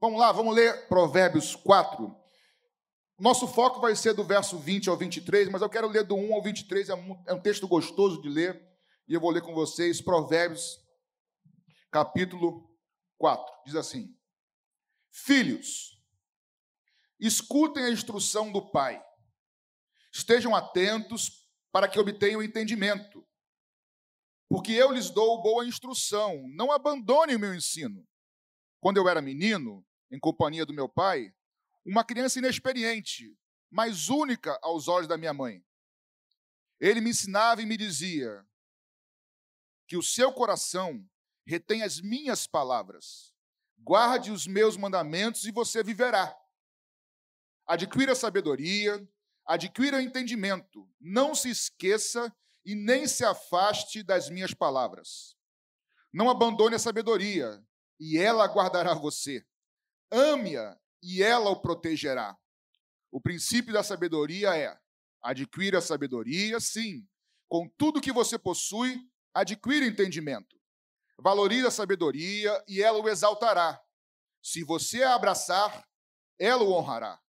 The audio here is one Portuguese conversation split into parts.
Vamos lá, vamos ler Provérbios 4. Nosso foco vai ser do verso 20 ao 23, mas eu quero ler do 1 ao 23, é um, é um texto gostoso de ler, e eu vou ler com vocês Provérbios, capítulo 4. Diz assim: Filhos, escutem a instrução do Pai, estejam atentos para que obtenham entendimento, porque eu lhes dou boa instrução, não abandonem o meu ensino. Quando eu era menino, em companhia do meu pai, uma criança inexperiente, mas única aos olhos da minha mãe. Ele me ensinava e me dizia que o seu coração retém as minhas palavras, guarde os meus mandamentos e você viverá. Adquira sabedoria, adquira entendimento, não se esqueça e nem se afaste das minhas palavras. Não abandone a sabedoria, e ela guardará você. Ame-a e ela o protegerá. O princípio da sabedoria é: adquira sabedoria, sim. Com tudo que você possui, adquira entendimento. Valorize a sabedoria e ela o exaltará. Se você a abraçar, ela o honrará.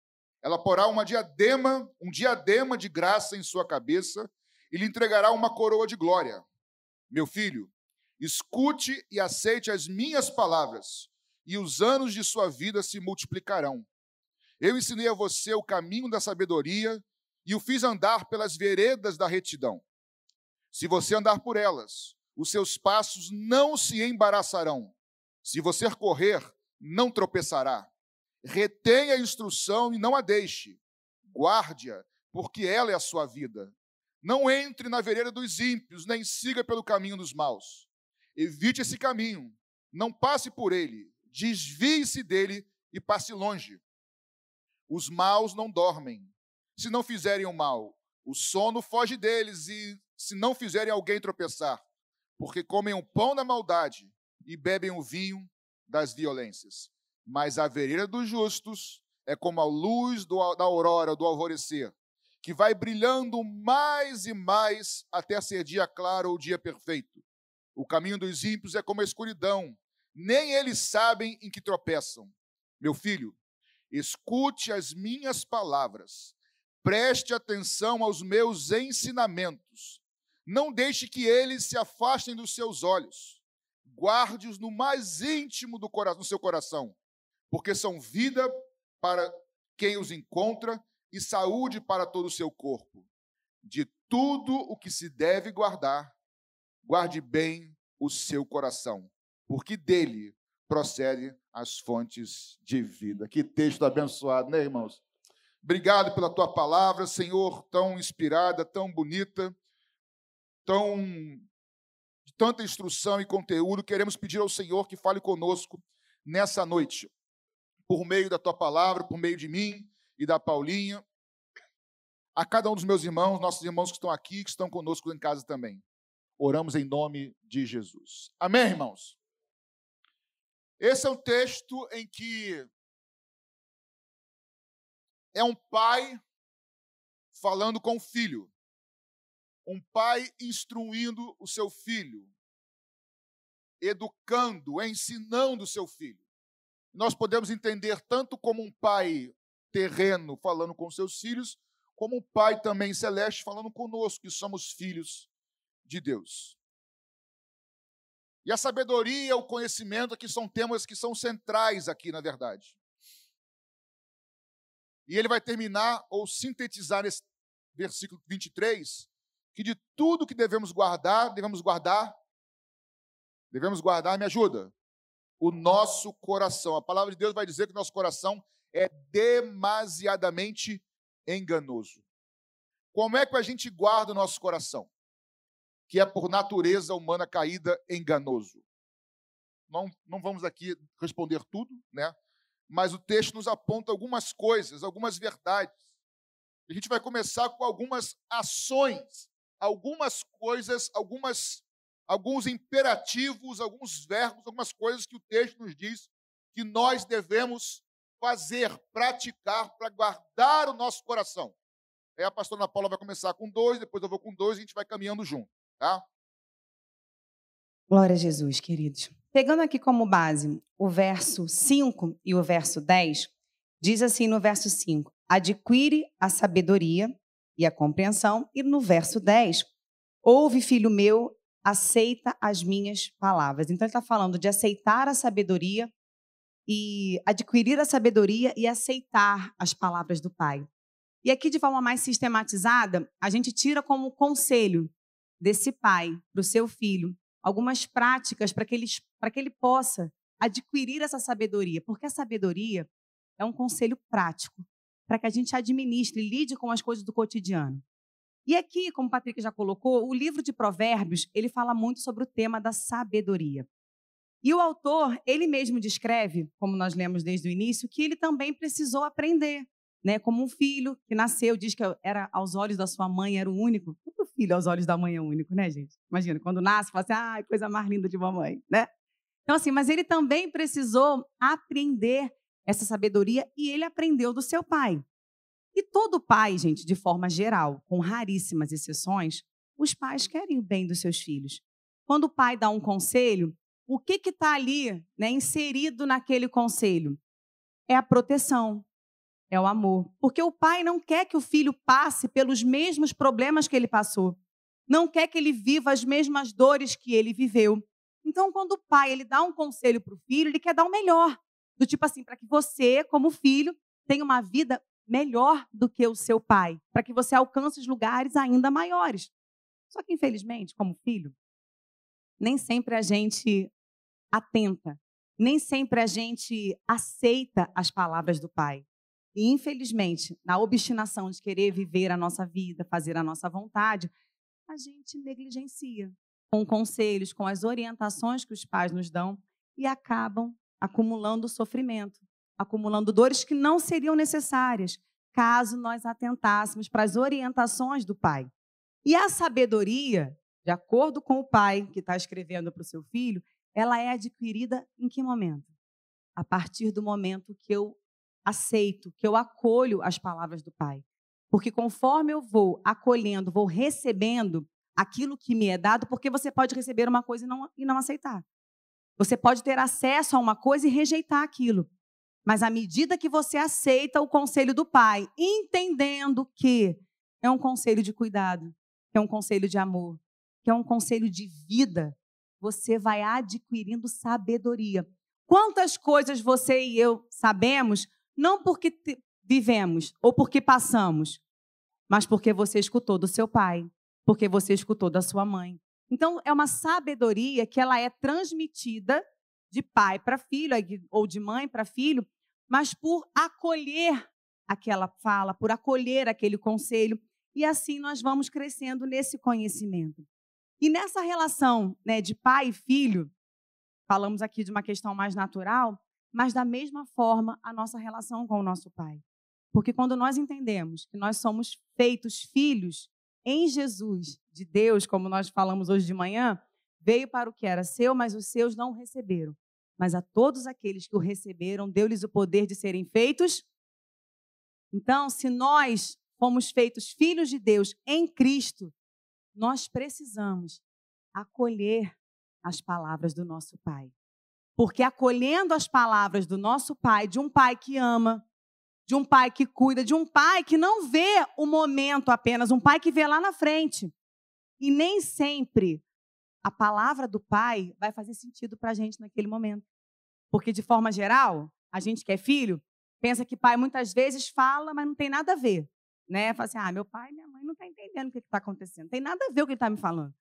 Ela porá uma diadema, um diadema de graça em sua cabeça e lhe entregará uma coroa de glória. Meu filho, escute e aceite as minhas palavras e os anos de sua vida se multiplicarão. Eu ensinei a você o caminho da sabedoria e o fiz andar pelas veredas da retidão. Se você andar por elas, os seus passos não se embaraçarão. Se você correr, não tropeçará. Retenha a instrução e não a deixe. Guarde-a, porque ela é a sua vida. Não entre na vereda dos ímpios, nem siga pelo caminho dos maus. Evite esse caminho, não passe por ele desvie-se dele e passe longe. Os maus não dormem. Se não fizerem o mal, o sono foge deles e se não fizerem alguém tropeçar, porque comem o pão da maldade e bebem o vinho das violências. Mas a vereda dos justos é como a luz do, da aurora do alvorecer, que vai brilhando mais e mais até ser dia claro ou dia perfeito. O caminho dos ímpios é como a escuridão, nem eles sabem em que tropeçam. Meu filho, escute as minhas palavras, preste atenção aos meus ensinamentos. Não deixe que eles se afastem dos seus olhos. Guarde-os no mais íntimo do coração, no seu coração, porque são vida para quem os encontra e saúde para todo o seu corpo. De tudo o que se deve guardar, guarde bem o seu coração, porque dele procede as fontes de vida. Que texto abençoado, né, irmãos? Obrigado pela tua palavra, Senhor, tão inspirada, tão bonita, tão de tanta instrução e conteúdo. Queremos pedir ao Senhor que fale conosco nessa noite, por meio da tua palavra, por meio de mim e da Paulinha, a cada um dos meus irmãos, nossos irmãos que estão aqui, que estão conosco em casa também. Oramos em nome de Jesus. Amém, irmãos? Esse é um texto em que é um pai falando com o filho, um pai instruindo o seu filho, educando, ensinando o seu filho. Nós podemos entender tanto como um pai terreno falando com seus filhos, como um pai também celeste falando conosco, que somos filhos de Deus. E a sabedoria, o conhecimento aqui são temas que são centrais aqui, na verdade. E ele vai terminar ou sintetizar nesse versículo 23 que de tudo que devemos guardar, devemos guardar, devemos guardar, me ajuda, o nosso coração. A palavra de Deus vai dizer que o nosso coração é demasiadamente enganoso. Como é que a gente guarda o nosso coração? Que é por natureza humana caída enganoso. Não, não vamos aqui responder tudo, né? mas o texto nos aponta algumas coisas, algumas verdades. A gente vai começar com algumas ações, algumas coisas, algumas, alguns imperativos, alguns verbos, algumas coisas que o texto nos diz que nós devemos fazer, praticar para guardar o nosso coração. Aí a pastora Ana Paula vai começar com dois, depois eu vou com dois e a gente vai caminhando junto. Tá? Glória a Jesus, queridos. Pegando aqui como base o verso 5 e o verso 10, diz assim no verso 5: adquire a sabedoria e a compreensão, e no verso 10, ouve, filho meu, aceita as minhas palavras. Então, ele está falando de aceitar a sabedoria e adquirir a sabedoria e aceitar as palavras do Pai. E aqui, de forma mais sistematizada, a gente tira como conselho desse pai para o seu filho algumas práticas para que, ele, que ele possa adquirir essa sabedoria, porque a sabedoria é um conselho prático para que a gente administre e lide com as coisas do cotidiano. E aqui, como o Patrick já colocou, o livro de Provérbios, ele fala muito sobre o tema da sabedoria. E o autor, ele mesmo descreve, como nós lemos desde o início, que ele também precisou aprender, né? Como um filho que nasceu, diz que era aos olhos da sua mãe, era o único. Todo filho aos olhos da mãe é único, né, gente? Imagina, quando nasce, fala assim, ah, coisa mais linda de mamãe, né? Então, assim, mas ele também precisou aprender essa sabedoria e ele aprendeu do seu pai. E todo pai, gente, de forma geral, com raríssimas exceções, os pais querem o bem dos seus filhos. Quando o pai dá um conselho, o que está ali né, inserido naquele conselho? É a proteção, é o amor. Porque o pai não quer que o filho passe pelos mesmos problemas que ele passou. Não quer que ele viva as mesmas dores que ele viveu. Então, quando o pai ele dá um conselho para o filho, ele quer dar o melhor. Do tipo assim, para que você, como filho, tenha uma vida melhor do que o seu pai, para que você alcance os lugares ainda maiores. Só que, infelizmente, como filho, nem sempre a gente atenta, nem sempre a gente aceita as palavras do pai. E, infelizmente, na obstinação de querer viver a nossa vida, fazer a nossa vontade, a gente negligencia com conselhos, com as orientações que os pais nos dão e acabam acumulando sofrimento, acumulando dores que não seriam necessárias caso nós atentássemos para as orientações do pai. E a sabedoria, de acordo com o pai que está escrevendo para o seu filho, ela é adquirida em que momento? A partir do momento que eu aceito, que eu acolho as palavras do pai. Porque conforme eu vou acolhendo, vou recebendo aquilo que me é dado, porque você pode receber uma coisa e não, e não aceitar. Você pode ter acesso a uma coisa e rejeitar aquilo. Mas à medida que você aceita o conselho do pai, entendendo que é um conselho de cuidado, que é um conselho de amor, que é um conselho de vida, você vai adquirindo sabedoria. Quantas coisas você e eu sabemos, não porque vivemos ou porque passamos, mas porque você escutou do seu pai, porque você escutou da sua mãe, então, é uma sabedoria que ela é transmitida de pai para filho, ou de mãe para filho, mas por acolher aquela fala, por acolher aquele conselho, e assim nós vamos crescendo nesse conhecimento. E nessa relação né, de pai e filho, falamos aqui de uma questão mais natural, mas da mesma forma a nossa relação com o nosso pai. Porque quando nós entendemos que nós somos feitos filhos em Jesus, de Deus, como nós falamos hoje de manhã, veio para o que era seu, mas os seus não receberam. Mas a todos aqueles que o receberam, deu-lhes o poder de serem feitos. Então, se nós fomos feitos filhos de Deus em Cristo, nós precisamos acolher as palavras do nosso Pai. Porque acolhendo as palavras do nosso Pai, de um Pai que ama, de um pai que cuida, de um pai que não vê o momento apenas, um pai que vê lá na frente. E nem sempre a palavra do pai vai fazer sentido para a gente naquele momento. Porque, de forma geral, a gente que é filho, pensa que pai muitas vezes fala, mas não tem nada a ver. Né? Fala assim, ah, meu pai e minha mãe não estão tá entendendo o que está acontecendo. Não tem nada a ver o que ele está me falando.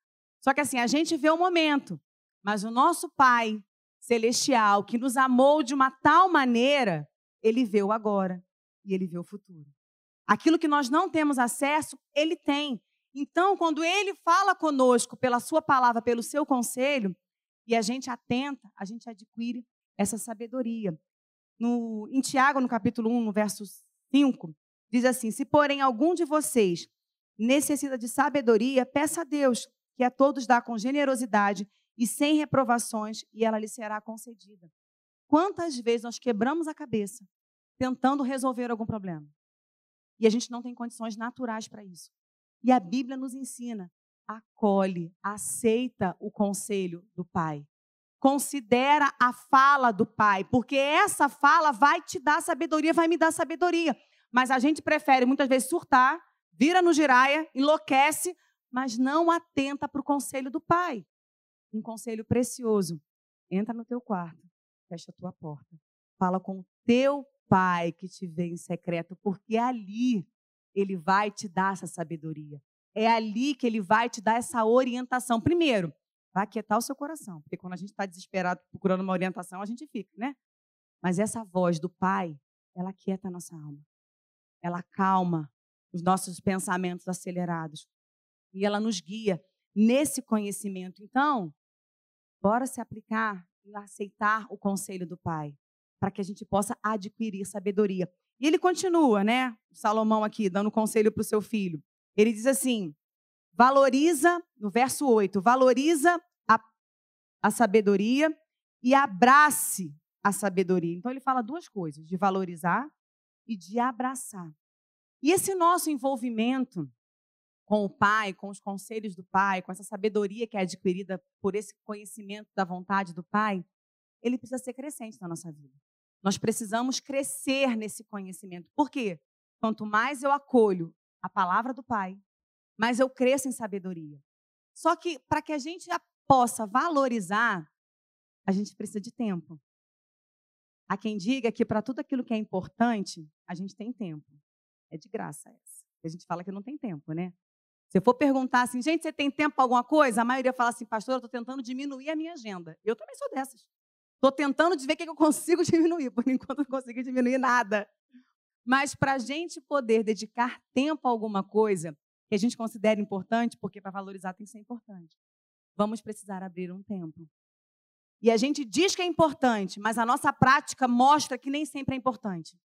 Só que assim, a gente vê o momento. Mas o nosso pai celestial, que nos amou de uma tal maneira, ele vê o agora e ele vê o futuro. Aquilo que nós não temos acesso, ele tem. Então, quando ele fala conosco pela sua palavra, pelo seu conselho, e a gente atenta, a gente adquire essa sabedoria. No, em Tiago, no capítulo 1, no verso 5, diz assim: Se, porém, algum de vocês necessita de sabedoria, peça a Deus, que a todos dá com generosidade e sem reprovações, e ela lhe será concedida. Quantas vezes nós quebramos a cabeça tentando resolver algum problema. E a gente não tem condições naturais para isso. E a Bíblia nos ensina: acolhe, aceita o conselho do Pai. considera a fala do pai, porque essa fala vai te dar sabedoria, vai me dar sabedoria. Mas a gente prefere muitas vezes surtar, vira no giraia, enlouquece, mas não atenta para o conselho do pai. Um conselho precioso. Entra no teu quarto, fecha a tua porta. Fala com o teu pai que te vê em secreto, porque ali ele vai te dar essa sabedoria. É ali que ele vai te dar essa orientação. Primeiro, vai aquietar o seu coração, porque quando a gente está desesperado procurando uma orientação, a gente fica, né? Mas essa voz do pai, ela aquieta a nossa alma. Ela calma os nossos pensamentos acelerados. E ela nos guia nesse conhecimento. Então, bora se aplicar e aceitar o conselho do pai, para que a gente possa adquirir sabedoria. E ele continua, né? Salomão aqui, dando conselho para o seu filho. Ele diz assim: valoriza, no verso 8, valoriza a, a sabedoria e abrace a sabedoria. Então ele fala duas coisas: de valorizar e de abraçar. E esse nosso envolvimento com o Pai, com os conselhos do Pai, com essa sabedoria que é adquirida por esse conhecimento da vontade do Pai, ele precisa ser crescente na nossa vida. Nós precisamos crescer nesse conhecimento. Por quê? Quanto mais eu acolho a palavra do Pai, mais eu cresço em sabedoria. Só que para que a gente possa valorizar, a gente precisa de tempo. Há quem diga que para tudo aquilo que é importante, a gente tem tempo. É de graça essa. A gente fala que não tem tempo, né? Se eu for perguntar assim, gente, você tem tempo para alguma coisa? A maioria fala assim, pastor, eu estou tentando diminuir a minha agenda. Eu também sou dessas. Estou tentando de ver o que eu consigo diminuir. Por enquanto, não consigo diminuir nada. Mas para a gente poder dedicar tempo a alguma coisa que a gente considera importante, porque para valorizar tem que ser importante, vamos precisar abrir um tempo. E a gente diz que é importante, mas a nossa prática mostra que nem sempre é importante.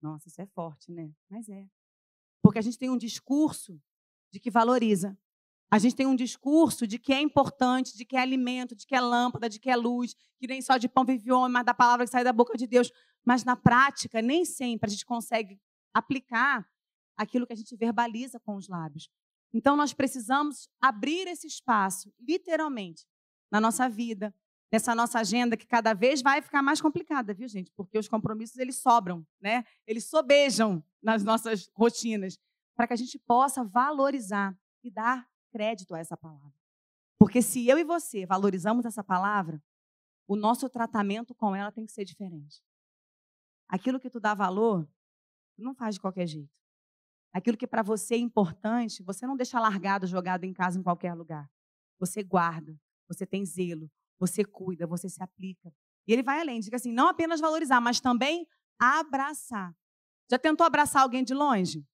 Nossa, isso é forte, né? Mas é. Porque a gente tem um discurso de que valoriza. A gente tem um discurso de que é importante, de que é alimento, de que é lâmpada, de que é luz, que nem só de pão vive o homem, mas da palavra que sai da boca de Deus. Mas na prática, nem sempre a gente consegue aplicar aquilo que a gente verbaliza com os lábios. Então nós precisamos abrir esse espaço, literalmente, na nossa vida, nessa nossa agenda que cada vez vai ficar mais complicada, viu, gente? Porque os compromissos eles sobram, né? Eles sobejam nas nossas rotinas para que a gente possa valorizar e dar crédito a essa palavra. Porque se eu e você valorizamos essa palavra, o nosso tratamento com ela tem que ser diferente. Aquilo que tu dá valor, tu não faz de qualquer jeito. Aquilo que para você é importante, você não deixa largado, jogado em casa em qualquer lugar. Você guarda, você tem zelo, você cuida, você se aplica. E ele vai além, diz assim, não apenas valorizar, mas também abraçar. Já tentou abraçar alguém de longe?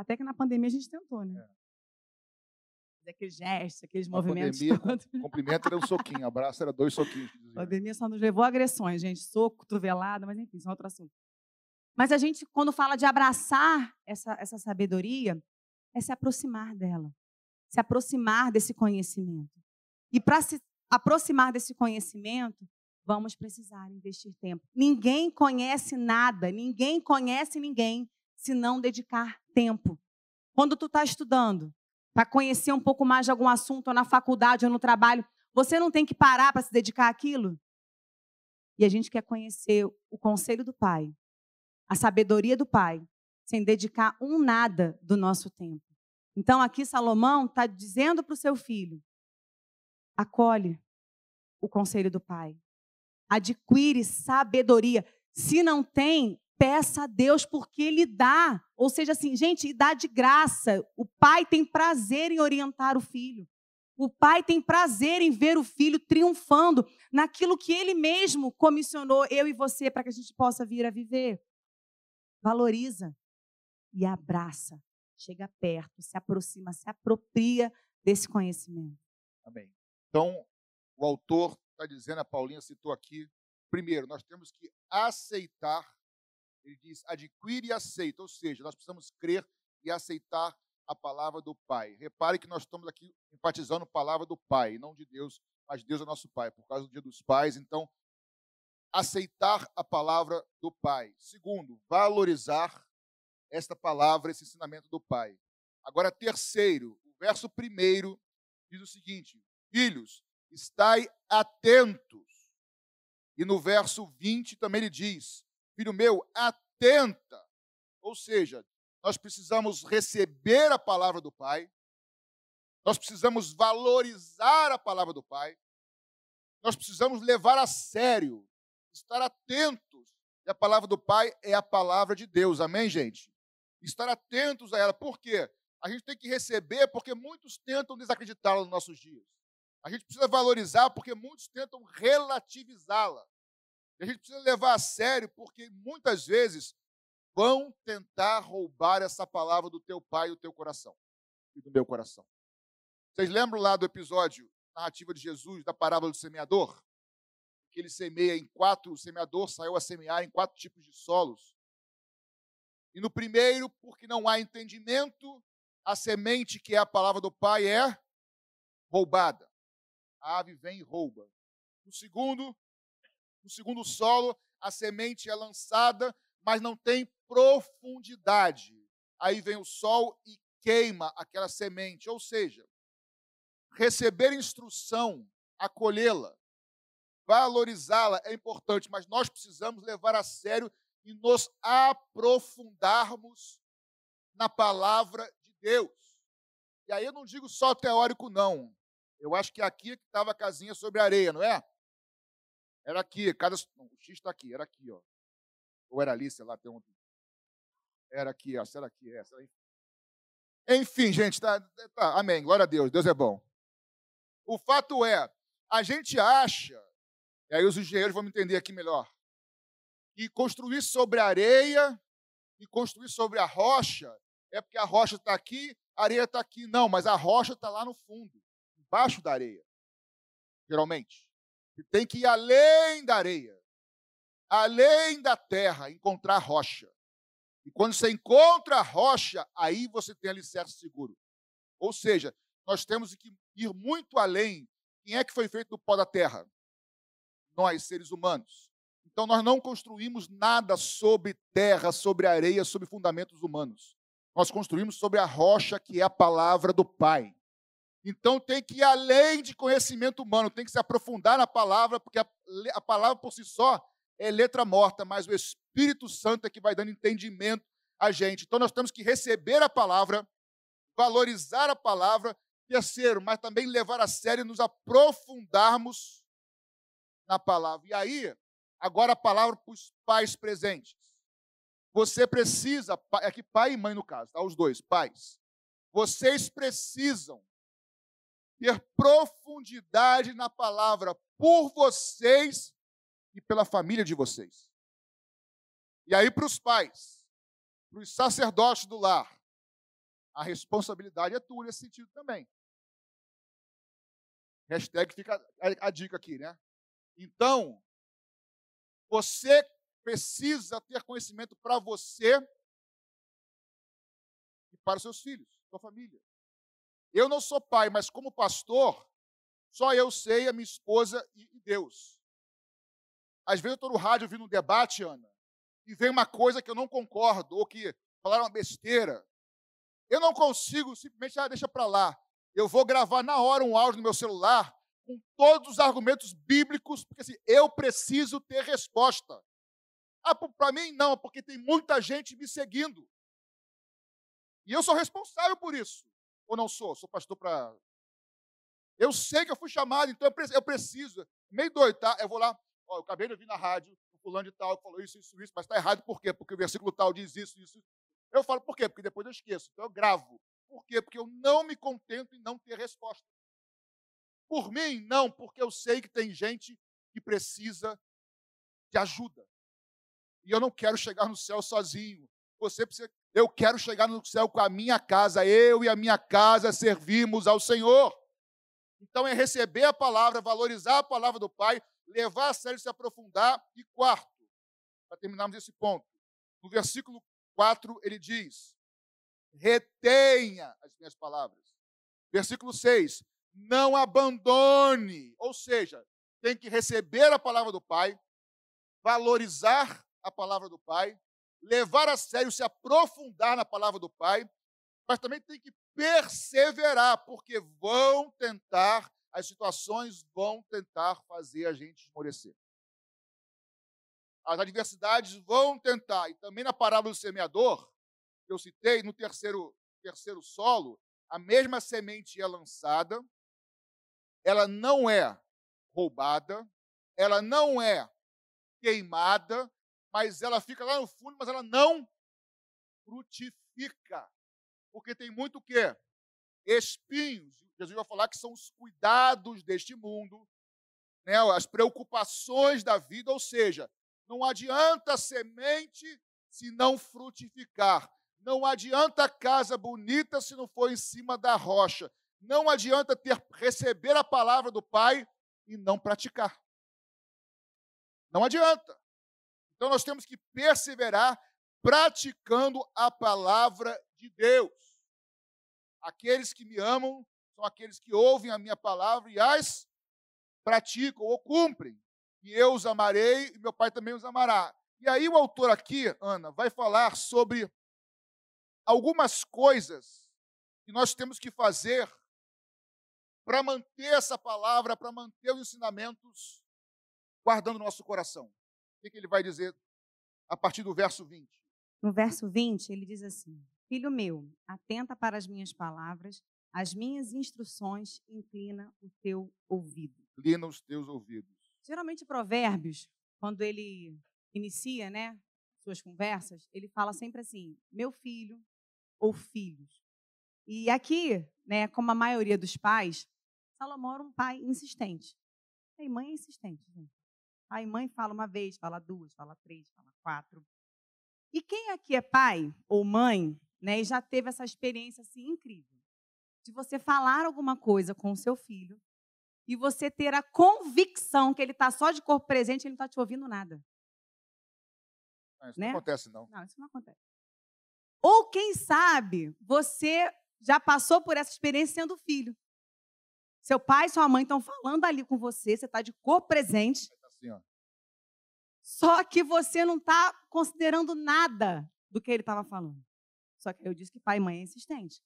Até que na pandemia a gente tentou, né? É. Aqueles gestos, aqueles na movimentos. Pandemia, todos. cumprimento era um soquinho, abraço era dois soquinhos. A pandemia só nos levou a agressões, gente. Soco, cotovelada, mas enfim, são outro assunto. Mas a gente, quando fala de abraçar essa, essa sabedoria, é se aproximar dela. Se aproximar desse conhecimento. E para se aproximar desse conhecimento, vamos precisar investir tempo. Ninguém conhece nada, ninguém conhece ninguém se não dedicar tempo. Quando tu está estudando, para conhecer um pouco mais de algum assunto, ou na faculdade, ou no trabalho, você não tem que parar para se dedicar àquilo? E a gente quer conhecer o conselho do Pai, a sabedoria do Pai, sem dedicar um nada do nosso tempo. Então, aqui Salomão está dizendo para o seu filho: acolhe o conselho do Pai, adquire sabedoria. Se não tem, peça a Deus porque Ele dá. Ou seja, assim, gente, dá de graça. O pai tem prazer em orientar o filho. O pai tem prazer em ver o filho triunfando naquilo que ele mesmo comissionou eu e você para que a gente possa vir a viver. Valoriza e abraça. Chega perto, se aproxima, se apropria desse conhecimento. Amém. Então, o autor está dizendo, a Paulinha citou aqui, primeiro, nós temos que aceitar ele diz: adquire e aceita, ou seja, nós precisamos crer e aceitar a palavra do Pai. Repare que nós estamos aqui enfatizando a palavra do Pai, não de Deus, mas Deus é nosso Pai, por causa do dia dos pais. Então, aceitar a palavra do Pai. Segundo, valorizar esta palavra, esse ensinamento do Pai. Agora, terceiro, o verso primeiro diz o seguinte: Filhos, estai atentos. E no verso 20 também ele diz: Filho meu, atenta. Ou seja, nós precisamos receber a palavra do Pai, nós precisamos valorizar a palavra do Pai, nós precisamos levar a sério, estar atentos. E a palavra do Pai é a palavra de Deus, amém, gente? Estar atentos a ela. Por quê? A gente tem que receber porque muitos tentam desacreditá-la nos nossos dias. A gente precisa valorizar porque muitos tentam relativizá-la. A gente precisa levar a sério porque muitas vezes vão tentar roubar essa palavra do teu pai e do teu coração e do meu coração. Vocês lembram lá do episódio narrativa de Jesus da parábola do semeador? Que ele semeia em quatro, o semeador saiu a semear em quatro tipos de solos. E no primeiro, porque não há entendimento, a semente que é a palavra do Pai é roubada. A ave vem e rouba. No segundo, no segundo solo, a semente é lançada, mas não tem profundidade. Aí vem o sol e queima aquela semente. Ou seja, receber instrução, acolhê-la, valorizá-la é importante, mas nós precisamos levar a sério e nos aprofundarmos na palavra de Deus. E aí eu não digo só teórico, não. Eu acho que aqui que estava a casinha sobre a areia, não é? Era aqui, cada. Não, o X está aqui, era aqui, ó. Ou era ali, sei lá, tem um. Era aqui, ó. Será que é? Será... Enfim, gente, tá, tá, amém. Glória a Deus, Deus é bom. O fato é, a gente acha, e aí os engenheiros vão me entender aqui melhor, que construir sobre a areia e construir sobre a rocha é porque a rocha está aqui, a areia está aqui. Não, mas a rocha está lá no fundo, embaixo da areia, geralmente. Tem que ir além da areia, além da terra, encontrar rocha. E quando você encontra a rocha, aí você tem alicerce seguro. Ou seja, nós temos que ir muito além. Quem é que foi feito do pó da terra? Nós, seres humanos. Então, nós não construímos nada sobre terra, sobre areia, sobre fundamentos humanos. Nós construímos sobre a rocha que é a palavra do Pai. Então, tem que ir além de conhecimento humano, tem que se aprofundar na palavra, porque a, a palavra por si só é letra morta, mas o Espírito Santo é que vai dando entendimento a gente. Então, nós temos que receber a palavra, valorizar a palavra Terceiro, mas também levar a sério e nos aprofundarmos na palavra. E aí, agora a palavra para os pais presentes. Você precisa, é pai e mãe no caso, tá? os dois, pais. Vocês precisam ter profundidade na palavra por vocês e pela família de vocês. E aí, para os pais, para os sacerdotes do lar, a responsabilidade é tua nesse sentido também. Hashtag fica a, a dica aqui, né? Então, você precisa ter conhecimento para você e para os seus filhos, sua família. Eu não sou pai, mas como pastor, só eu sei, a minha esposa e, Deus. Às vezes eu estou no rádio ouvindo um debate, Ana, e vem uma coisa que eu não concordo, ou que falaram uma besteira. Eu não consigo simplesmente, ah, deixa para lá eu vou gravar na hora um áudio no meu celular com todos os argumentos bíblicos, porque assim, eu preciso ter resposta. Ah, para mim não, porque tem muita gente me seguindo. E eu sou responsável por isso. Ou não sou? Sou pastor para. Eu sei que eu fui chamado, então eu preciso. Meio doido, tá? Eu vou lá. Ó, eu acabei de ouvir na rádio, o fulano de tal falou isso, isso, isso, mas está errado por quê? Porque o versículo tal diz isso, isso. Eu falo por quê? Porque depois eu esqueço. Então eu gravo. Por quê? Porque eu não me contento em não ter resposta. Por mim, não, porque eu sei que tem gente que precisa de ajuda. E eu não quero chegar no céu sozinho. Você precisa, eu quero chegar no céu com a minha casa. Eu e a minha casa servimos ao Senhor. Então é receber a palavra, valorizar a palavra do Pai, levar a sério se aprofundar. E quarto, para terminarmos esse ponto, no versículo 4 ele diz: retenha as minhas palavras. Versículo 6: não abandone, ou seja, tem que receber a palavra do Pai, valorizar a palavra do Pai, levar a sério, se aprofundar na palavra do Pai, mas também tem que perseverar, porque vão tentar as situações vão tentar fazer a gente esmorecer. As adversidades vão tentar, e também na parábola do semeador, que eu citei, no terceiro, terceiro solo, a mesma semente é lançada, ela não é roubada, ela não é queimada, mas ela fica lá no fundo, mas ela não frutifica. Porque tem muito o quê? Espinhos. Jesus vai falar que são os cuidados deste mundo, né, as preocupações da vida, ou seja, não adianta semente se não frutificar. Não adianta casa bonita se não for em cima da rocha. Não adianta ter receber a palavra do Pai e não praticar. Não adianta. Então nós temos que perseverar praticando a palavra de Deus. Aqueles que me amam são aqueles que ouvem a minha palavra e as praticam ou cumprem. E eu os amarei e meu Pai também os amará. E aí o autor aqui, Ana, vai falar sobre algumas coisas que nós temos que fazer para manter essa palavra, para manter os ensinamentos guardando no nosso coração. O que, ele vai dizer a partir do verso 20? No verso 20, ele diz assim: Filho meu, atenta para as minhas palavras, as minhas instruções, inclina o teu ouvido. Inclina os teus ouvidos. Geralmente, Provérbios, quando ele inicia, né, suas conversas, ele fala sempre assim: meu filho ou filhos. E aqui, né, como a maioria dos pais, Salomão era um pai insistente. E mãe é insistente, gente. Pai e mãe fala uma vez, fala duas, fala três, fala quatro. E quem aqui é pai ou mãe, né, e já teve essa experiência assim incrível, de você falar alguma coisa com o seu filho e você ter a convicção que ele está só de corpo presente e ele não está te ouvindo nada. Não, isso né? não acontece, não. Não, isso não acontece. Ou quem sabe você já passou por essa experiência sendo filho. Seu pai e sua mãe estão falando ali com você, você está de corpo presente. Assim, ó. Só que você não está considerando nada do que ele estava falando. Só que eu disse que pai e mãe é insistente.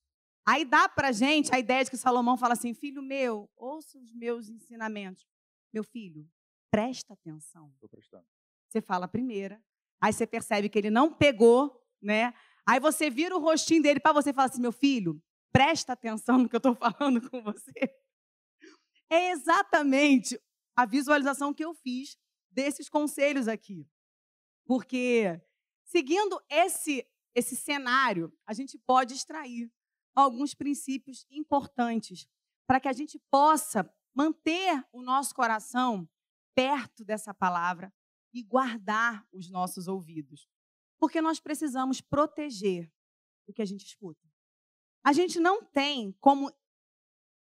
Aí dá para gente a ideia de que Salomão fala assim: filho meu, ouça os meus ensinamentos. Meu filho, presta atenção. Estou prestando. Você fala a primeira, aí você percebe que ele não pegou, né? Aí você vira o rostinho dele para você e fala assim: meu filho, presta atenção no que eu estou falando com você. É exatamente a visualização que eu fiz desses conselhos aqui. Porque, seguindo esse, esse cenário, a gente pode extrair alguns princípios importantes para que a gente possa manter o nosso coração perto dessa palavra e guardar os nossos ouvidos. Porque nós precisamos proteger o que a gente escuta. A gente não tem como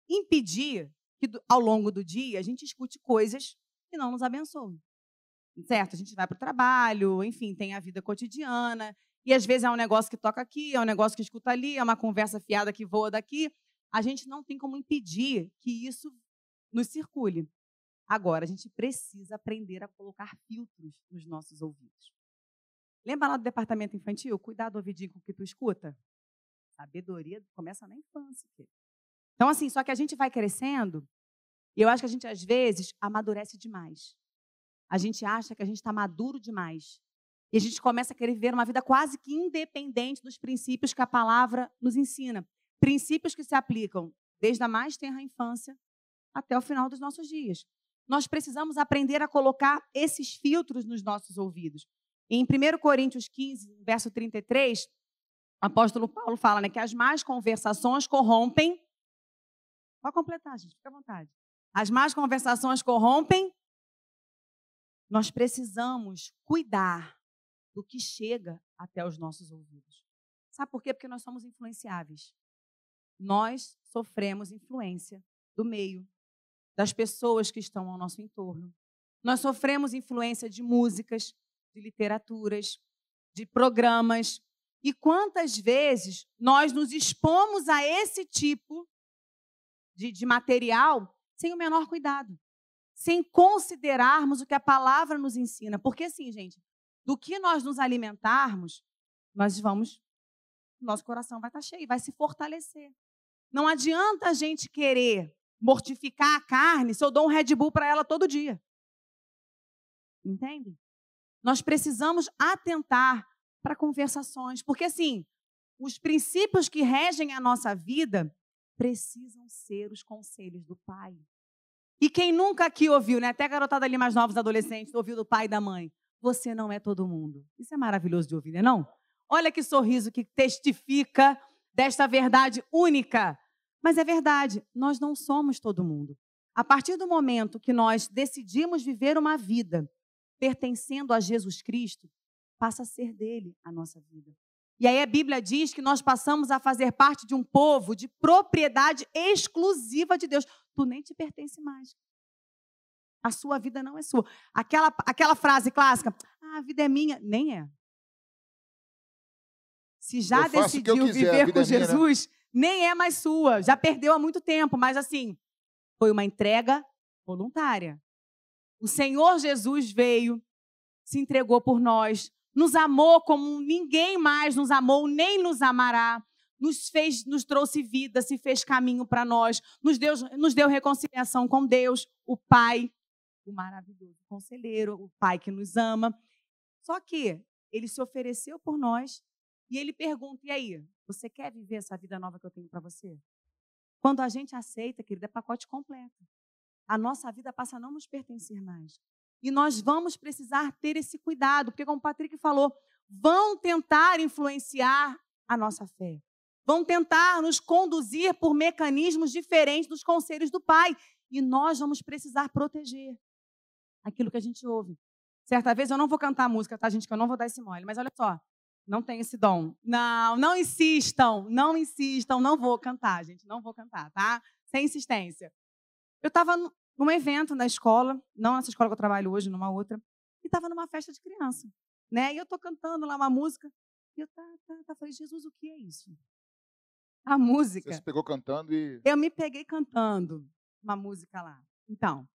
impedir que ao longo do dia a gente escute coisas que não nos abençoam. Certo? A gente vai para o trabalho, enfim, tem a vida cotidiana, e às vezes é um negócio que toca aqui, é um negócio que escuta ali, é uma conversa fiada que voa daqui. A gente não tem como impedir que isso nos circule. Agora, a gente precisa aprender a colocar filtros nos nossos ouvidos. Lembra lá do departamento infantil? Cuidado do ouvidinho com o que tu escuta. Sabedoria começa na infância. Então, assim, só que a gente vai crescendo e eu acho que a gente, às vezes, amadurece demais. A gente acha que a gente está maduro demais. E a gente começa a querer viver uma vida quase que independente dos princípios que a palavra nos ensina. Princípios que se aplicam desde a mais tenra infância até o final dos nossos dias. Nós precisamos aprender a colocar esses filtros nos nossos ouvidos. Em 1 Coríntios 15, verso 33, o apóstolo Paulo fala né, que as más conversações corrompem. Pode completar, gente, fica à vontade. As más conversações corrompem. Nós precisamos cuidar do que chega até os nossos ouvidos. Sabe por quê? Porque nós somos influenciáveis. Nós sofremos influência do meio, das pessoas que estão ao nosso entorno. Nós sofremos influência de músicas, de literaturas, de programas. E quantas vezes nós nos expomos a esse tipo de, de material sem o menor cuidado, sem considerarmos o que a palavra nos ensina. Porque, assim, gente, do que nós nos alimentarmos, nós vamos, nosso coração vai estar cheio, vai se fortalecer. Não adianta a gente querer mortificar a carne se eu dou um Red Bull para ela todo dia? Entende? Nós precisamos atentar para conversações, porque assim, os princípios que regem a nossa vida precisam ser os conselhos do pai. E quem nunca aqui ouviu, né? Até a garotada ali mais nova, os adolescentes, ouviu do pai e da mãe. Você não é todo mundo. Isso é maravilhoso de ouvir, né? Não? Olha que sorriso que testifica desta verdade única. Mas é verdade, nós não somos todo mundo. A partir do momento que nós decidimos viver uma vida pertencendo a Jesus Cristo, passa a ser dele a nossa vida. E aí a Bíblia diz que nós passamos a fazer parte de um povo de propriedade exclusiva de Deus. Tu nem te pertence mais. A sua vida não é sua. Aquela, aquela frase clássica, ah, a vida é minha, nem é. Se já decidiu quiser, viver com Jesus, é minha, né? nem é mais sua. Já perdeu há muito tempo, mas assim, foi uma entrega voluntária. O Senhor Jesus veio, se entregou por nós, nos amou como ninguém mais nos amou, nem nos amará. Nos fez, nos trouxe vida, se fez caminho para nós, nos deu, nos deu reconciliação com Deus, o Pai, o maravilhoso conselheiro, o Pai que nos ama. Só que ele se ofereceu por nós e ele pergunta: e aí, você quer viver essa vida nova que eu tenho para você? Quando a gente aceita, querida, é pacote completo. A nossa vida passa a não nos pertencer mais. E nós vamos precisar ter esse cuidado, porque, como o Patrick falou, vão tentar influenciar a nossa fé. Vão tentar nos conduzir por mecanismos diferentes dos conselhos do Pai. E nós vamos precisar proteger aquilo que a gente ouve. Certa vez eu não vou cantar música, tá, gente? Que eu não vou dar esse mole. Mas olha só, não tenho esse dom. Não, não insistam, não insistam, não vou cantar, gente, não vou cantar, tá? Sem insistência. Eu estava num evento na escola, não nessa escola que eu trabalho hoje, numa outra, e estava numa festa de criança, né? E eu estou cantando lá uma música, e eu tá, tá, tá, falei, Jesus, o que é isso? A música. Você se pegou cantando e. Eu me peguei cantando uma música lá. Então,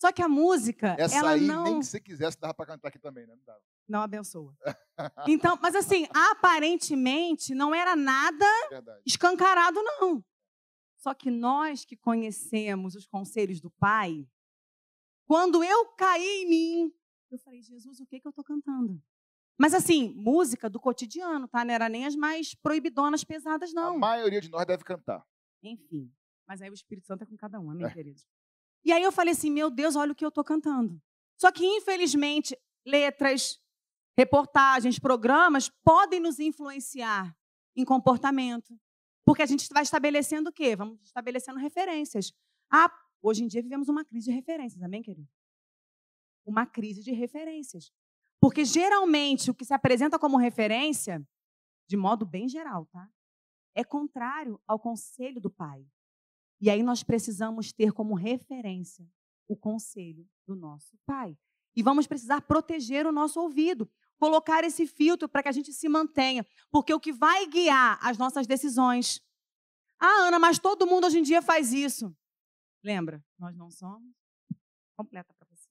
só que a música, Essa ela aí, não... nem que você quisesse, dava para cantar aqui também, né? Não dava. Não abençoa. Então, mas assim, aparentemente não era nada Verdade. escancarado, não. Só que nós que conhecemos os conselhos do Pai, quando eu caí em mim, eu falei, Jesus, o que, que eu estou cantando? Mas assim, música do cotidiano, tá? Não era nem as mais proibidonas, pesadas, não. A maioria de nós deve cantar. Enfim. Mas aí o Espírito Santo é com cada um, amém, é. queridos? E aí eu falei assim, meu Deus, olha o que eu estou cantando. Só que, infelizmente, letras, reportagens, programas podem nos influenciar em comportamento. Porque a gente vai estabelecendo o quê? Vamos estabelecendo referências. Ah, hoje em dia vivemos uma crise de referências, amém, querido? Uma crise de referências. Porque geralmente o que se apresenta como referência, de modo bem geral, tá? É contrário ao conselho do pai. E aí nós precisamos ter como referência o conselho do nosso pai. E vamos precisar proteger o nosso ouvido, colocar esse filtro para que a gente se mantenha, porque o que vai guiar as nossas decisões. Ah, Ana, mas todo mundo hoje em dia faz isso. Lembra, nós não somos. Completa para você.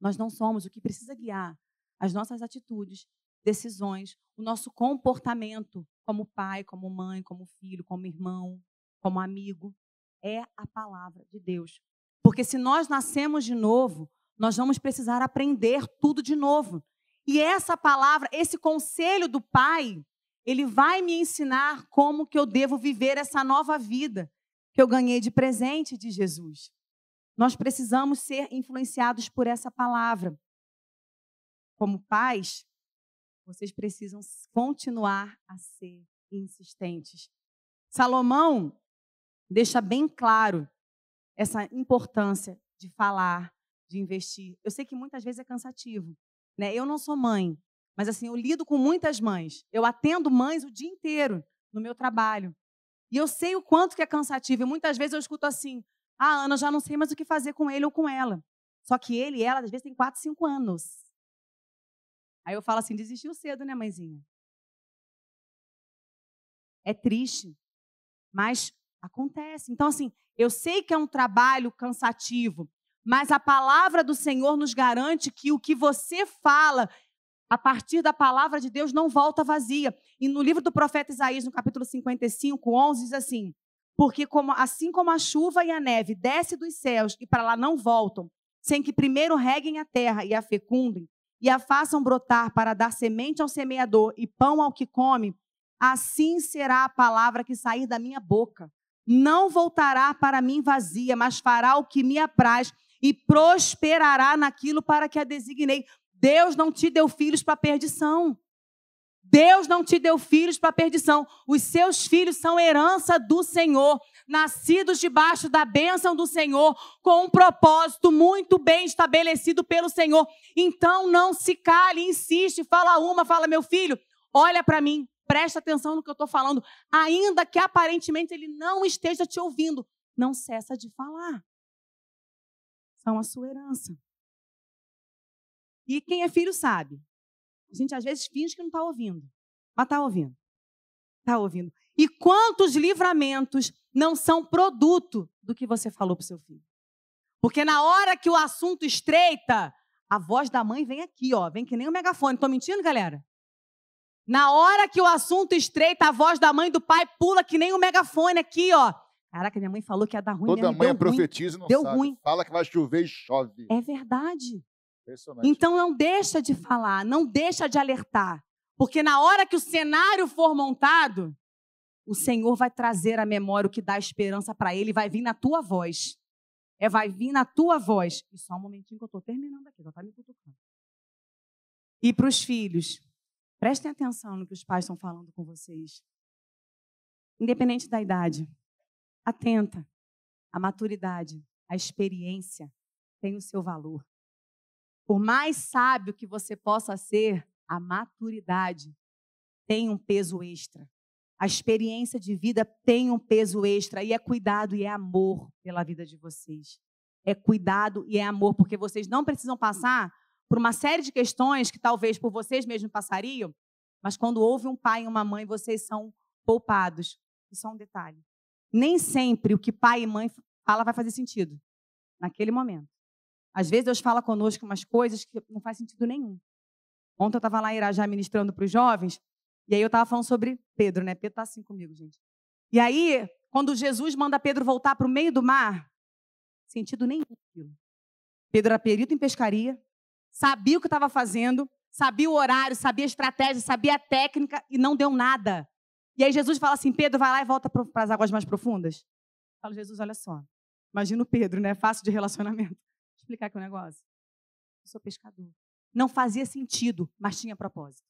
Nós não somos o que precisa guiar as nossas atitudes, decisões, o nosso comportamento como pai, como mãe, como filho, como irmão, como amigo, é a palavra de Deus. Porque se nós nascemos de novo, nós vamos precisar aprender tudo de novo. E essa palavra, esse conselho do Pai, ele vai me ensinar como que eu devo viver essa nova vida que eu ganhei de presente de Jesus. Nós precisamos ser influenciados por essa palavra. Como pais, vocês precisam continuar a ser insistentes. Salomão, deixa bem claro essa importância de falar, de investir. Eu sei que muitas vezes é cansativo, né? Eu não sou mãe, mas assim, eu lido com muitas mães. Eu atendo mães o dia inteiro no meu trabalho. E eu sei o quanto que é cansativo. E muitas vezes eu escuto assim: "Ah, Ana, já não sei mais o que fazer com ele ou com ela". Só que ele e ela às vezes têm 4, 5 anos. Aí eu falo assim: "Desistiu cedo, né, mãezinha?" É triste, mas Acontece. Então, assim, eu sei que é um trabalho cansativo, mas a palavra do Senhor nos garante que o que você fala a partir da palavra de Deus não volta vazia. E no livro do profeta Isaías, no capítulo 55, 11, diz assim: Porque como, assim como a chuva e a neve desce dos céus e para lá não voltam, sem que primeiro reguem a terra e a fecundem, e a façam brotar para dar semente ao semeador e pão ao que come, assim será a palavra que sair da minha boca. Não voltará para mim vazia, mas fará o que me apraz e prosperará naquilo para que a designei. Deus não te deu filhos para perdição. Deus não te deu filhos para perdição. Os seus filhos são herança do Senhor, nascidos debaixo da bênção do Senhor, com um propósito muito bem estabelecido pelo Senhor. Então não se cale, insiste, fala uma, fala, meu filho, olha para mim, presta atenção no que eu estou falando, ainda que aparentemente ele não esteja te ouvindo, não cessa de falar. São a sua herança. E quem é filho sabe. A gente às vezes finge que não está ouvindo, mas está ouvindo. Está ouvindo. E quantos livramentos não são produto do que você falou para o seu filho? Porque na hora que o assunto estreita, a voz da mãe vem aqui, ó, vem que nem um megafone. Estou mentindo, galera? Na hora que o assunto estreita, a voz da mãe e do pai pula que nem um megafone aqui, ó. Caraca, minha mãe falou que ia dar ruim. Toda mãe profetiza e não deu sabe. Ruim. Fala que vai chover e chove. É verdade. Então não deixa de falar, não deixa de alertar. Porque na hora que o cenário for montado, o Senhor vai trazer à memória o que dá esperança para ele, vai vir na tua voz. É, vai vir na tua voz. E só um momentinho que eu estou terminando aqui, já está me cutucando. E para os filhos, prestem atenção no que os pais estão falando com vocês. Independente da idade, atenta. A maturidade, a experiência tem o seu valor. Por mais sábio que você possa ser, a maturidade tem um peso extra. A experiência de vida tem um peso extra e é cuidado e é amor pela vida de vocês. É cuidado e é amor, porque vocês não precisam passar por uma série de questões que talvez por vocês mesmos passariam, mas quando houve um pai e uma mãe, vocês são poupados. E só um detalhe: nem sempre o que pai e mãe fala vai fazer sentido naquele momento. Às vezes Deus fala conosco umas coisas que não faz sentido nenhum. Ontem eu estava lá em Irajá ministrando para os jovens, e aí eu estava falando sobre Pedro, né? Pedro está assim comigo, gente. E aí, quando Jesus manda Pedro voltar para o meio do mar, sentido nenhum. Pedro era perito em pescaria, sabia o que estava fazendo, sabia o horário, sabia a estratégia, sabia a técnica e não deu nada. E aí Jesus fala assim: Pedro, vai lá e volta para as águas mais profundas. Fala, Jesus, olha só. Imagina o Pedro, né? Fácil de relacionamento explicar aqui um negócio. Eu sou pescador. Não fazia sentido, mas tinha propósito.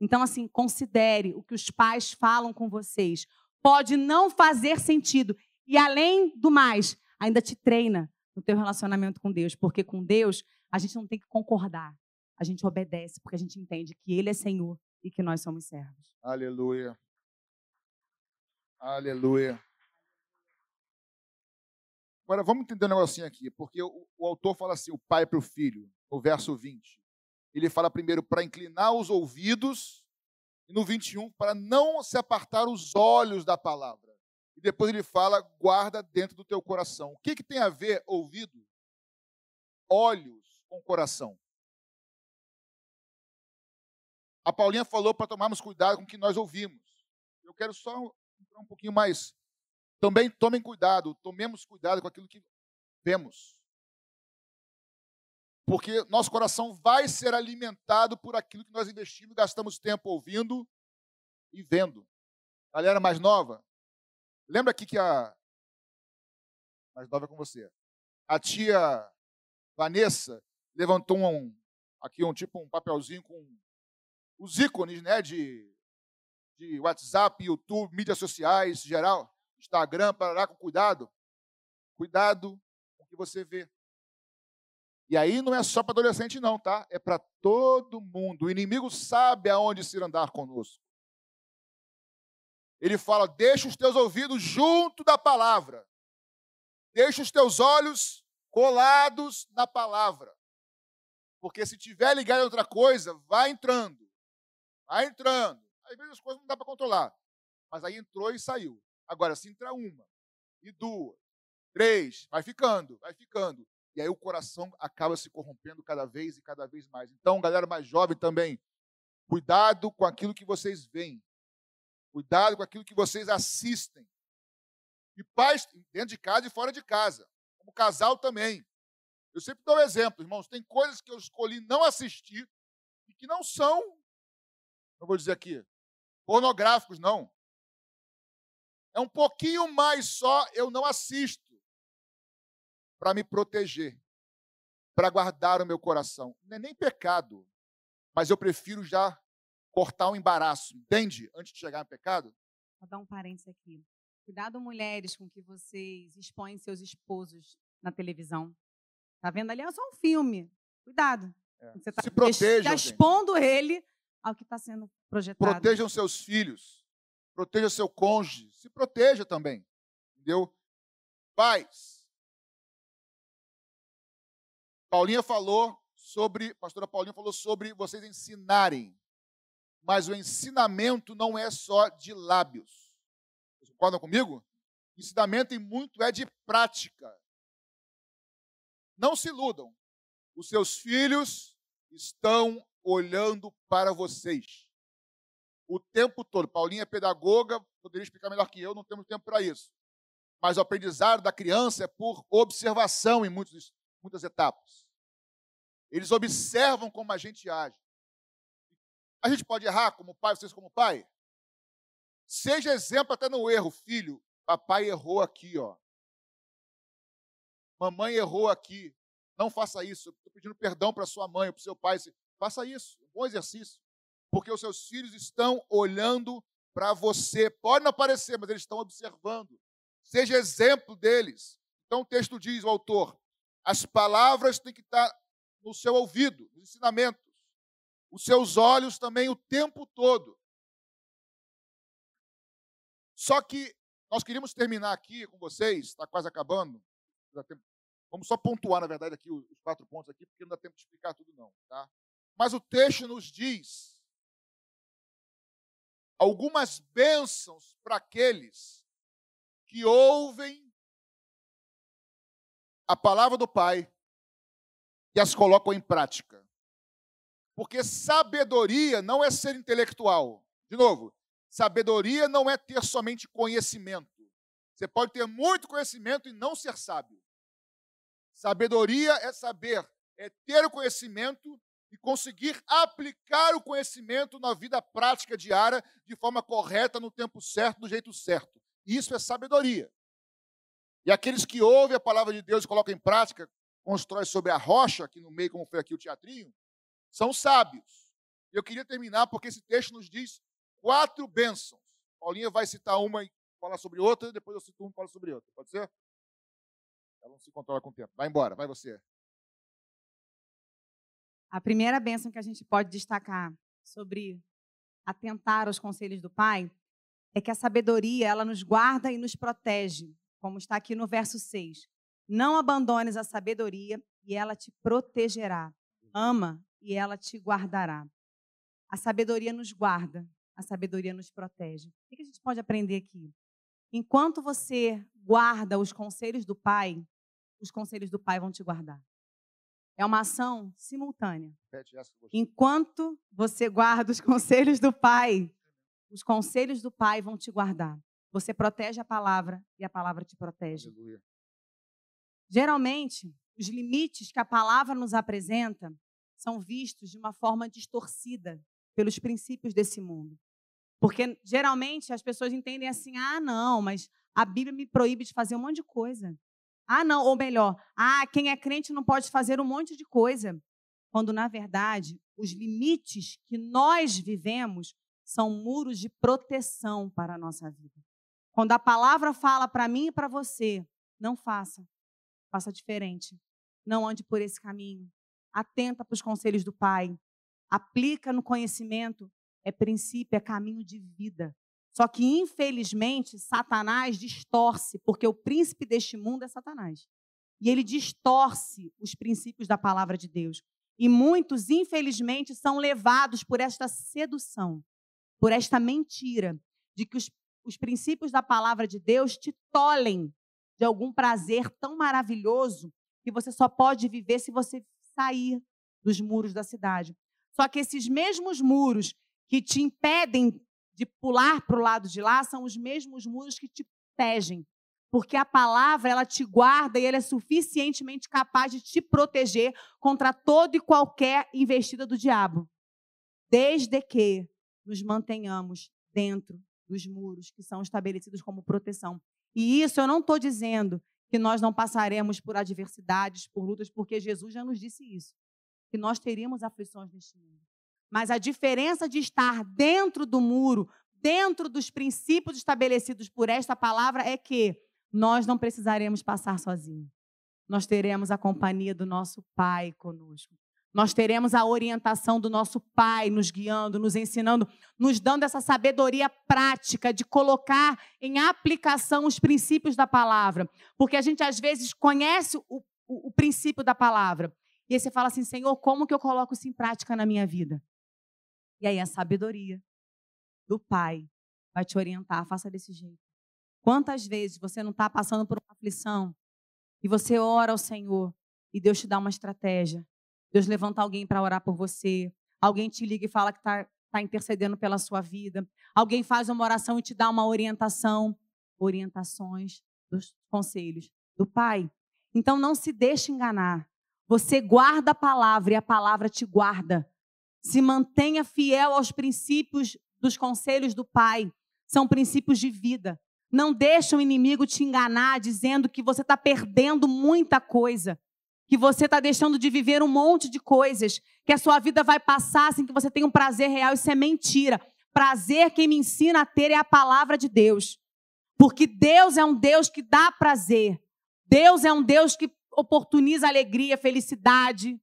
Então, assim, considere o que os pais falam com vocês. Pode não fazer sentido. E, além do mais, ainda te treina no teu relacionamento com Deus. Porque com Deus, a gente não tem que concordar. A gente obedece, porque a gente entende que Ele é Senhor e que nós somos servos. Aleluia. Aleluia. Agora, vamos entender um negocinho aqui, porque o, o autor fala assim, o pai para o filho, no verso 20. Ele fala primeiro para inclinar os ouvidos, e no 21, para não se apartar os olhos da palavra. E depois ele fala, guarda dentro do teu coração. O que, que tem a ver ouvido? Olhos com coração. A Paulinha falou para tomarmos cuidado com o que nós ouvimos. Eu quero só entrar um pouquinho mais também tomem cuidado, tomemos cuidado com aquilo que vemos. Porque nosso coração vai ser alimentado por aquilo que nós investimos, gastamos tempo ouvindo e vendo. Galera mais nova, lembra aqui que a. Mais nova é com você. A tia Vanessa levantou um, aqui um tipo um papelzinho com os ícones né, de, de WhatsApp, YouTube, mídias sociais, geral. Instagram, parará com cuidado. Cuidado com o que você vê. E aí não é só para adolescente, não, tá? É para todo mundo. O inimigo sabe aonde se andar conosco. Ele fala: deixa os teus ouvidos junto da palavra. Deixa os teus olhos colados na palavra. Porque se tiver ligado a outra coisa, vai entrando. Vai entrando. Às vezes as coisas não dá para controlar. Mas aí entrou e saiu. Agora, se entrar uma, e duas, três, vai ficando, vai ficando. E aí o coração acaba se corrompendo cada vez e cada vez mais. Então, galera mais jovem também, cuidado com aquilo que vocês veem. Cuidado com aquilo que vocês assistem. E pais dentro de casa e fora de casa. Como casal também. Eu sempre dou exemplo, irmãos. Tem coisas que eu escolhi não assistir e que não são, eu vou dizer aqui, pornográficos, não. É um pouquinho mais só, eu não assisto para me proteger, para guardar o meu coração. Não é nem pecado, mas eu prefiro já cortar um embaraço, entende? Antes de chegar no pecado. Vou dar um parênteses aqui. Cuidado, mulheres, com que vocês expõem seus esposos na televisão. Tá vendo ali? É só um filme. Cuidado. É. Você está Se protejam, expondo ele ao que está sendo projetado. Protejam seus filhos. Proteja seu cônjuge. Se proteja também. Entendeu? Pais. Paulinha falou sobre, pastora Paulinha falou sobre vocês ensinarem. Mas o ensinamento não é só de lábios. Vocês concordam comigo? Ensinamento em muito é de prática. Não se iludam. Os seus filhos estão olhando para vocês o tempo todo. Paulinha é pedagoga, poderia explicar melhor que eu, não temos tempo para isso. Mas o aprendizado da criança é por observação em muitos, muitas etapas. Eles observam como a gente age. A gente pode errar como pai, vocês como pai? Seja exemplo até no erro, filho. Papai errou aqui, ó. Mamãe errou aqui. Não faça isso. Estou pedindo perdão para sua mãe, para o seu pai. Faça isso. Um bom exercício porque os seus filhos estão olhando para você. Pode não aparecer, mas eles estão observando. Seja exemplo deles. Então o texto diz, o autor, as palavras têm que estar no seu ouvido, nos ensinamentos. Os seus olhos também o tempo todo. Só que nós queríamos terminar aqui com vocês, está quase acabando. Vamos só pontuar, na verdade, aqui os quatro pontos aqui, porque não dá tempo de explicar tudo, não. Tá? Mas o texto nos diz algumas bênçãos para aqueles que ouvem a palavra do Pai e as colocam em prática. Porque sabedoria não é ser intelectual. De novo, sabedoria não é ter somente conhecimento. Você pode ter muito conhecimento e não ser sábio. Sabedoria é saber, é ter o conhecimento e conseguir aplicar o conhecimento na vida prática diária de forma correta, no tempo certo, do jeito certo. Isso é sabedoria. E aqueles que ouvem a palavra de Deus e colocam em prática, constrói sobre a rocha, aqui no meio, como foi aqui o teatrinho, são sábios. Eu queria terminar porque esse texto nos diz quatro bênçãos. Paulinha vai citar uma e falar sobre outra, depois eu cito uma e falo sobre outra. Pode ser? Ela não se controla com o tempo. Vai embora, vai você. A primeira bênção que a gente pode destacar sobre atentar aos conselhos do Pai é que a sabedoria, ela nos guarda e nos protege, como está aqui no verso 6. Não abandones a sabedoria e ela te protegerá. Ama e ela te guardará. A sabedoria nos guarda, a sabedoria nos protege. O que a gente pode aprender aqui? Enquanto você guarda os conselhos do Pai, os conselhos do Pai vão te guardar. É uma ação simultânea. Enquanto você guarda os conselhos do Pai, os conselhos do Pai vão te guardar. Você protege a palavra e a palavra te protege. Aleluia. Geralmente, os limites que a palavra nos apresenta são vistos de uma forma distorcida pelos princípios desse mundo. Porque geralmente as pessoas entendem assim: ah, não, mas a Bíblia me proíbe de fazer um monte de coisa. Ah, não, ou melhor, ah, quem é crente não pode fazer um monte de coisa. Quando, na verdade, os limites que nós vivemos são muros de proteção para a nossa vida. Quando a palavra fala para mim e para você, não faça, faça diferente. Não ande por esse caminho. Atenta para os conselhos do Pai. Aplica no conhecimento. É princípio, é caminho de vida. Só que, infelizmente, Satanás distorce, porque o príncipe deste mundo é Satanás. E ele distorce os princípios da palavra de Deus. E muitos, infelizmente, são levados por esta sedução, por esta mentira, de que os, os princípios da palavra de Deus te tolhem de algum prazer tão maravilhoso que você só pode viver se você sair dos muros da cidade. Só que esses mesmos muros que te impedem de pular para o lado de lá são os mesmos muros que te protegem. Porque a palavra, ela te guarda e ela é suficientemente capaz de te proteger contra todo e qualquer investida do diabo. Desde que nos mantenhamos dentro dos muros que são estabelecidos como proteção. E isso eu não estou dizendo que nós não passaremos por adversidades, por lutas, porque Jesus já nos disse isso, que nós teríamos aflições neste mundo. Mas a diferença de estar dentro do muro, dentro dos princípios estabelecidos por esta palavra, é que nós não precisaremos passar sozinhos. Nós teremos a companhia do nosso Pai conosco. Nós teremos a orientação do nosso Pai nos guiando, nos ensinando, nos dando essa sabedoria prática de colocar em aplicação os princípios da palavra. Porque a gente, às vezes, conhece o, o, o princípio da palavra. E aí você fala assim: Senhor, como que eu coloco isso em prática na minha vida? E aí a sabedoria do Pai vai te orientar, faça desse jeito. Quantas vezes você não está passando por uma aflição e você ora ao Senhor e Deus te dá uma estratégia Deus levanta alguém para orar por você. Alguém te liga e fala que está tá intercedendo pela sua vida. Alguém faz uma oração e te dá uma orientação. Orientações dos conselhos do Pai. Então não se deixe enganar. Você guarda a palavra e a palavra te guarda. Se mantenha fiel aos princípios dos conselhos do Pai. São princípios de vida. Não deixe o inimigo te enganar dizendo que você está perdendo muita coisa que você está deixando de viver um monte de coisas, que a sua vida vai passar sem que você tenha um prazer real. Isso é mentira. Prazer, quem me ensina a ter é a palavra de Deus. Porque Deus é um Deus que dá prazer. Deus é um Deus que oportuniza alegria, felicidade.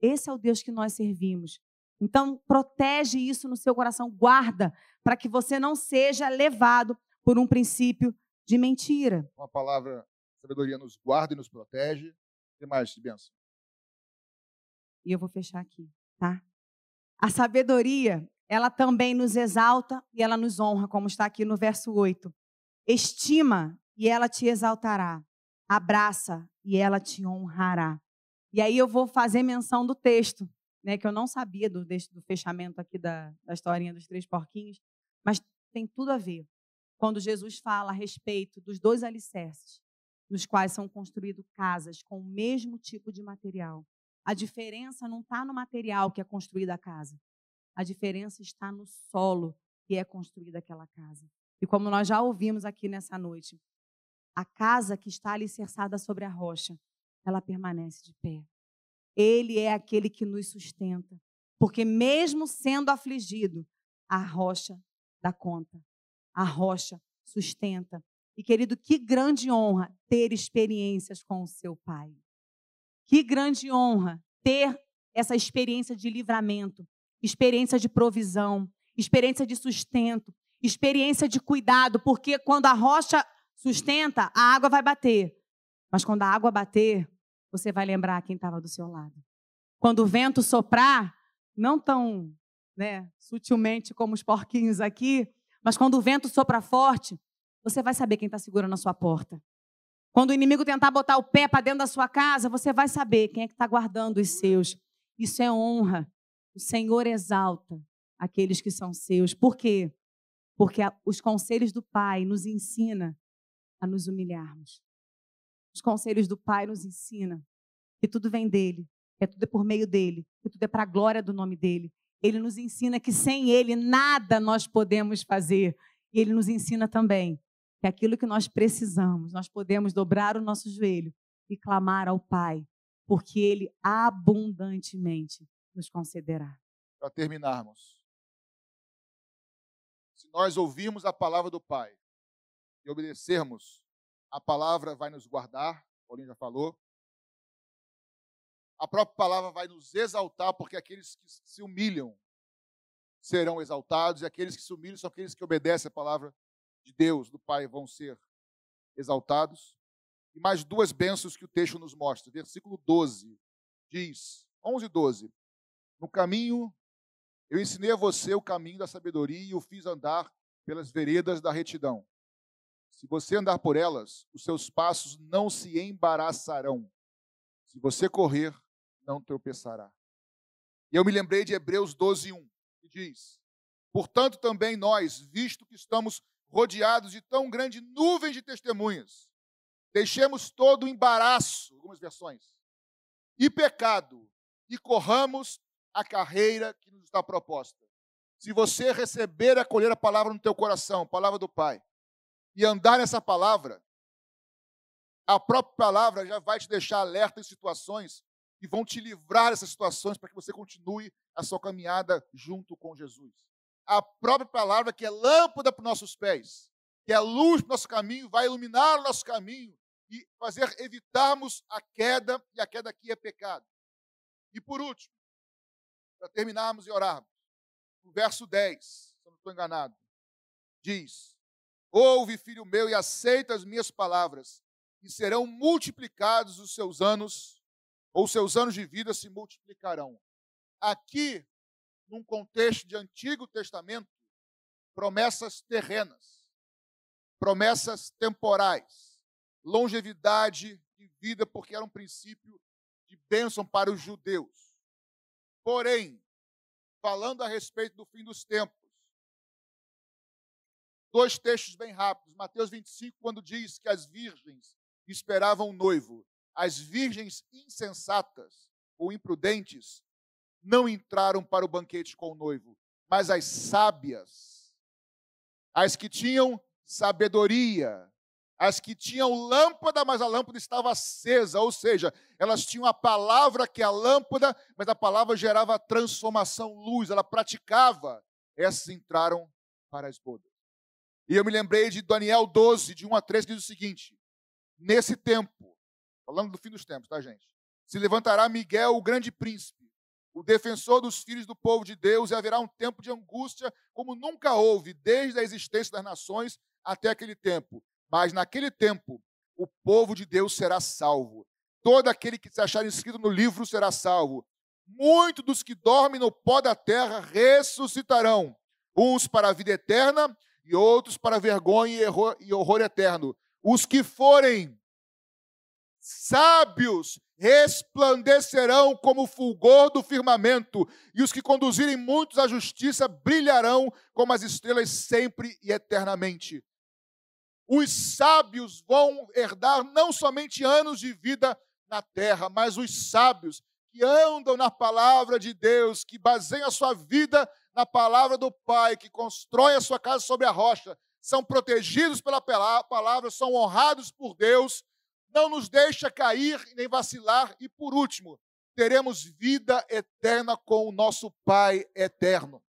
Esse é o Deus que nós servimos. Então, protege isso no seu coração, guarda, para que você não seja levado por um princípio de mentira. Uma palavra, sabedoria nos guarda e nos protege que mais benção? E eu vou fechar aqui, tá? A sabedoria, ela também nos exalta e ela nos honra, como está aqui no verso 8. Estima e ela te exaltará. Abraça e ela te honrará. E aí eu vou fazer menção do texto, né, que eu não sabia do, do fechamento aqui da, da historinha dos três porquinhos, mas tem tudo a ver. Quando Jesus fala a respeito dos dois alicerces, nos quais são construídas casas com o mesmo tipo de material. A diferença não está no material que é construída a casa. A diferença está no solo que é construída aquela casa. E como nós já ouvimos aqui nessa noite, a casa que está alicerçada sobre a rocha, ela permanece de pé. Ele é aquele que nos sustenta. Porque mesmo sendo afligido, a rocha dá conta. A rocha sustenta. E querido, que grande honra ter experiências com o seu pai. Que grande honra ter essa experiência de livramento, experiência de provisão, experiência de sustento, experiência de cuidado, porque quando a rocha sustenta, a água vai bater. Mas quando a água bater, você vai lembrar quem estava do seu lado. Quando o vento soprar, não tão né, sutilmente como os porquinhos aqui, mas quando o vento sopra forte, você vai saber quem está segurando a sua porta. Quando o inimigo tentar botar o pé para dentro da sua casa, você vai saber quem é que está guardando os seus. Isso é honra. O Senhor exalta aqueles que são seus. Por quê? Porque os conselhos do Pai nos ensina a nos humilharmos. Os conselhos do Pai nos ensina que tudo vem dele, que tudo é por meio dele, que tudo é para a glória do nome dele. Ele nos ensina que sem ele nada nós podemos fazer. E ele nos ensina também que aquilo que nós precisamos, nós podemos dobrar o nosso joelho e clamar ao Pai, porque Ele abundantemente nos concederá. Para terminarmos, se nós ouvirmos a palavra do Pai e obedecermos, a palavra vai nos guardar, Paulinho já falou. A própria palavra vai nos exaltar, porque aqueles que se humilham serão exaltados, e aqueles que se humilham são aqueles que obedecem a palavra de Deus, do Pai, vão ser exaltados. E mais duas bênçãos que o texto nos mostra. Versículo 12 diz, 11 e 12. No caminho, eu ensinei a você o caminho da sabedoria e o fiz andar pelas veredas da retidão. Se você andar por elas, os seus passos não se embaraçarão. Se você correr, não tropeçará. E eu me lembrei de Hebreus 12, 1, que diz: Portanto, também nós, visto que estamos rodeados de tão grande nuvem de testemunhas, deixemos todo o embaraço, algumas versões, e pecado, e corramos a carreira que nos está proposta. Se você receber e acolher a palavra no teu coração, a palavra do Pai, e andar nessa palavra, a própria palavra já vai te deixar alerta em situações que vão te livrar dessas situações para que você continue a sua caminhada junto com Jesus. A própria palavra que é lâmpada para os nossos pés, que é luz para o nosso caminho, vai iluminar o nosso caminho e fazer evitarmos a queda, e a queda aqui é pecado. E por último, para terminarmos e orarmos, o verso 10, se não estou enganado, diz: Ouve, filho meu, e aceita as minhas palavras, e serão multiplicados os seus anos, ou seus anos de vida se multiplicarão. Aqui, num contexto de Antigo Testamento, promessas terrenas, promessas temporais, longevidade de vida, porque era um princípio de bênção para os judeus. Porém, falando a respeito do fim dos tempos, dois textos bem rápidos. Mateus 25, quando diz que as virgens esperavam o noivo, as virgens insensatas ou imprudentes não entraram para o banquete com o noivo, mas as sábias, as que tinham sabedoria, as que tinham lâmpada, mas a lâmpada estava acesa, ou seja, elas tinham a palavra que é a lâmpada, mas a palavra gerava transformação, luz, ela praticava. Essas entraram para as bodas. E eu me lembrei de Daniel 12, de 1 a 3, que diz o seguinte: Nesse tempo, falando do fim dos tempos, tá, gente? Se levantará Miguel, o grande príncipe, o defensor dos filhos do povo de Deus, e haverá um tempo de angústia como nunca houve, desde a existência das nações até aquele tempo mas naquele tempo, o povo de Deus será salvo. Todo aquele que se achar inscrito no livro será salvo. Muitos dos que dormem no pó da terra ressuscitarão, uns para a vida eterna e outros para vergonha e horror eterno. Os que forem sábios resplandecerão como o fulgor do firmamento, e os que conduzirem muitos à justiça brilharão como as estrelas sempre e eternamente. Os sábios vão herdar não somente anos de vida na terra, mas os sábios que andam na palavra de Deus, que baseiam a sua vida na palavra do Pai, que constroem a sua casa sobre a rocha, são protegidos pela palavra, são honrados por Deus, não nos deixa cair nem vacilar, e por último, teremos vida eterna com o nosso Pai eterno.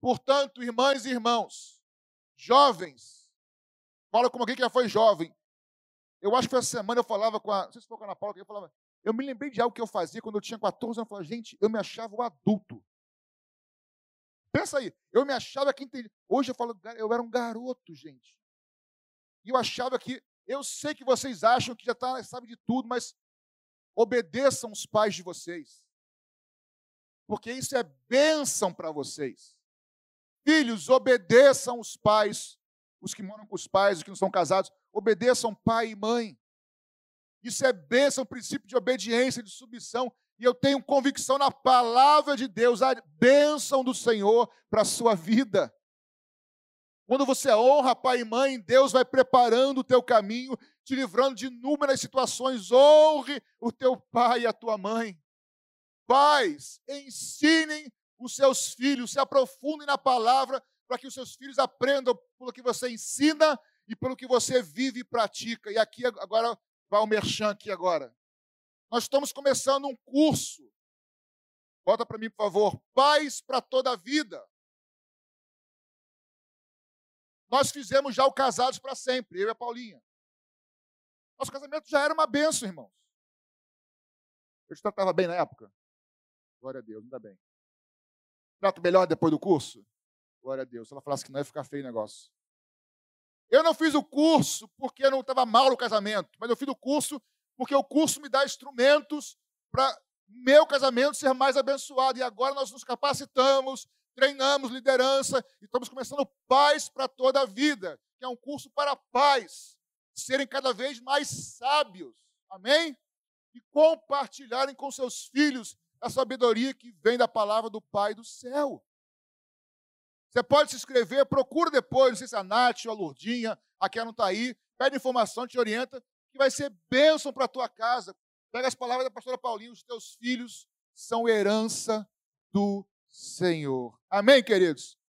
Portanto, irmãs e irmãos, jovens, Fala como alguém que já foi jovem. Eu acho que essa semana eu falava com a. Não sei se foi com a Ana Paula, que eu falava. Eu me lembrei de algo que eu fazia quando eu tinha 14 anos. Eu falava, gente, eu me achava o adulto. Pensa aí, eu me achava que entendi. Hoje eu falo, eu era um garoto, gente. E eu achava que. Eu sei que vocês acham que já tá, sabe de tudo, mas obedeçam os pais de vocês. Porque isso é bênção para vocês. Filhos, obedeçam os pais os que moram com os pais, os que não são casados, obedeçam pai e mãe. Isso é bênção, princípio de obediência, de submissão. E eu tenho convicção na palavra de Deus, a bênção do Senhor para a sua vida. Quando você honra pai e mãe, Deus vai preparando o teu caminho, te livrando de inúmeras situações. Honre o teu pai e a tua mãe. Pais, ensinem os seus filhos, se aprofundem na palavra, para que os seus filhos aprendam pelo que você ensina e pelo que você vive e pratica. E aqui agora vai o merchan aqui agora. Nós estamos começando um curso. Bota para mim, por favor. Paz para toda a vida. Nós fizemos já o Casados para Sempre, eu e a Paulinha. Nosso casamento já era uma benção, irmãos. Eu te tratava bem na época? Glória a Deus, ainda bem. Trato melhor depois do curso? Glória a Deus. Se ela falasse que não ia ficar feio o negócio. Eu não fiz o curso porque não estava mal o casamento, mas eu fiz o curso porque o curso me dá instrumentos para meu casamento ser mais abençoado. E agora nós nos capacitamos, treinamos liderança e estamos começando paz para toda a vida, que é um curso para pais serem cada vez mais sábios. Amém? E compartilharem com seus filhos a sabedoria que vem da palavra do Pai do céu. Você pode se inscrever, procura depois, não sei se a Nath ou a Lourdinha, a não está aí, pede informação, te orienta, que vai ser bênção para a tua casa. Pega as palavras da pastora Paulinho, os teus filhos são herança do Senhor. Amém, queridos?